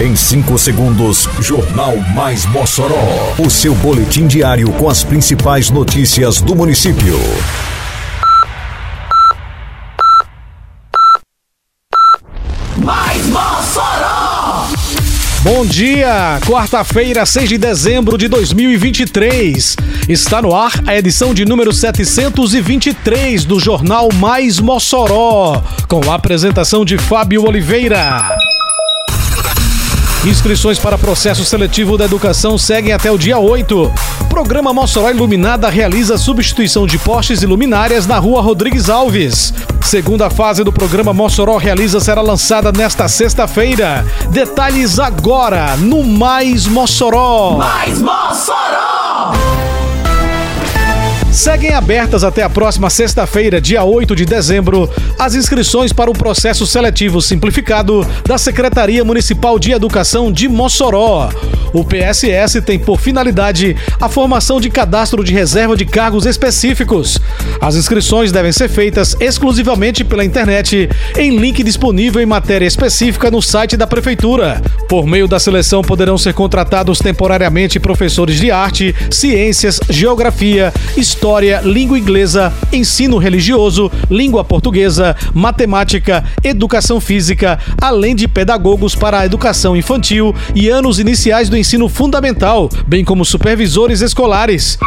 Em 5 segundos, Jornal Mais Mossoró. O seu boletim diário com as principais notícias do município. Mais Mossoró! Bom dia! Quarta-feira, 6 de dezembro de 2023. Está no ar a edição de número 723 do Jornal Mais Mossoró, com a apresentação de Fábio Oliveira. Inscrições para processo seletivo da educação seguem até o dia 8. Programa Mossoró Iluminada realiza substituição de postes e luminárias na rua Rodrigues Alves. Segunda fase do programa Mossoró realiza será lançada nesta sexta-feira. Detalhes agora no Mais Mossoró. Mais Mossoró! Seguem abertas até a próxima sexta-feira, dia 8 de dezembro, as inscrições para o processo seletivo simplificado da Secretaria Municipal de Educação de Mossoró. O PSS tem por finalidade a formação de cadastro de reserva de cargos específicos. As inscrições devem ser feitas exclusivamente pela internet, em link disponível em matéria específica no site da Prefeitura. Por meio da seleção poderão ser contratados temporariamente professores de arte, ciências, geografia, história, língua inglesa, ensino religioso, língua portuguesa, matemática, educação física, além de pedagogos para a educação infantil e anos iniciais do ensino fundamental, bem como supervisores escolares.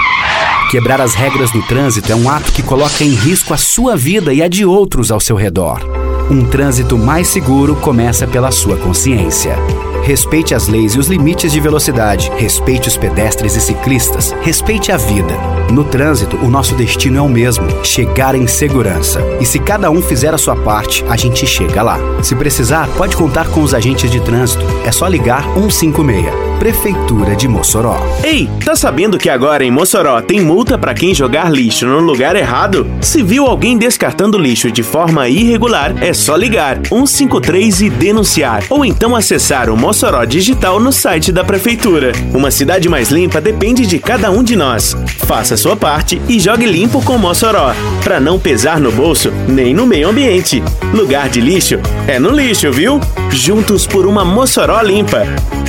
Quebrar as regras do trânsito é um ato que coloca em risco a sua vida e a de outros ao seu redor. Um trânsito mais seguro começa pela sua consciência. Respeite as leis e os limites de velocidade. Respeite os pedestres e ciclistas. Respeite a vida. No trânsito, o nosso destino é o mesmo: chegar em segurança. E se cada um fizer a sua parte, a gente chega lá. Se precisar, pode contar com os agentes de trânsito. É só ligar 156. Prefeitura de Mossoró. Ei, tá sabendo que agora em Mossoró tem multa para quem jogar lixo no lugar errado? Se viu alguém descartando lixo de forma irregular, é só ligar 153 e denunciar, ou então acessar o Mossoró Digital no site da prefeitura. Uma cidade mais limpa depende de cada um de nós. Faça sua parte e jogue limpo com Mossoró, para não pesar no bolso nem no meio ambiente. Lugar de lixo é no lixo, viu? Juntos por uma Mossoró limpa.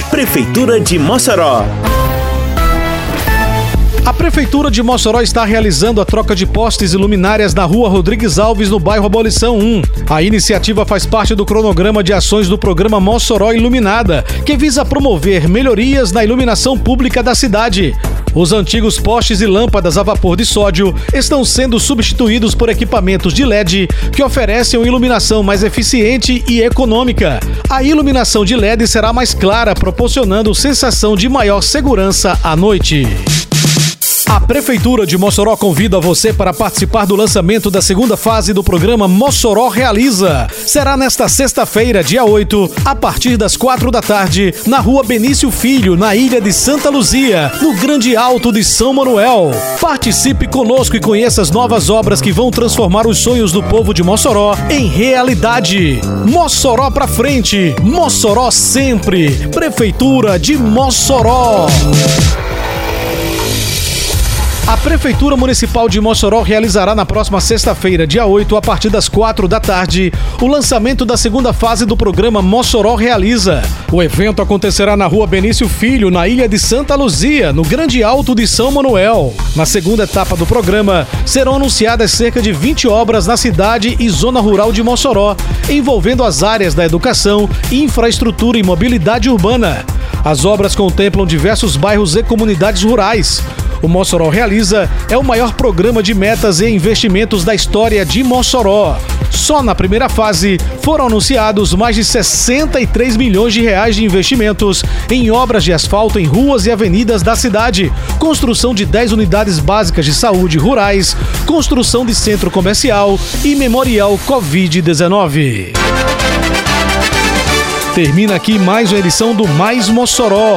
Prefeitura de Mossoró. A Prefeitura de Mossoró está realizando a troca de postes e luminárias na rua Rodrigues Alves, no bairro Abolição 1. A iniciativa faz parte do cronograma de ações do programa Mossoró Iluminada, que visa promover melhorias na iluminação pública da cidade. Os antigos postes e lâmpadas a vapor de sódio estão sendo substituídos por equipamentos de LED que oferecem uma iluminação mais eficiente e econômica. A iluminação de LED será mais clara, proporcionando sensação de maior segurança à noite. A Prefeitura de Mossoró convida você para participar do lançamento da segunda fase do programa Mossoró Realiza. Será nesta sexta-feira, dia 8, a partir das quatro da tarde, na rua Benício Filho, na ilha de Santa Luzia, no Grande Alto de São Manuel. Participe conosco e conheça as novas obras que vão transformar os sonhos do povo de Mossoró em realidade. Mossoró pra frente, Mossoró sempre. Prefeitura de Mossoró. A Prefeitura Municipal de Mossoró realizará na próxima sexta-feira, dia 8, a partir das 4 da tarde, o lançamento da segunda fase do programa Mossoró Realiza. O evento acontecerá na rua Benício Filho, na ilha de Santa Luzia, no Grande Alto de São Manuel. Na segunda etapa do programa, serão anunciadas cerca de 20 obras na cidade e zona rural de Mossoró, envolvendo as áreas da educação, infraestrutura e mobilidade urbana. As obras contemplam diversos bairros e comunidades rurais. O Mossoró Realiza é o maior programa de metas e investimentos da história de Mossoró. Só na primeira fase foram anunciados mais de 63 milhões de reais de investimentos em obras de asfalto em ruas e avenidas da cidade, construção de 10 unidades básicas de saúde rurais, construção de centro comercial e memorial Covid-19. Termina aqui mais uma edição do Mais Mossoró,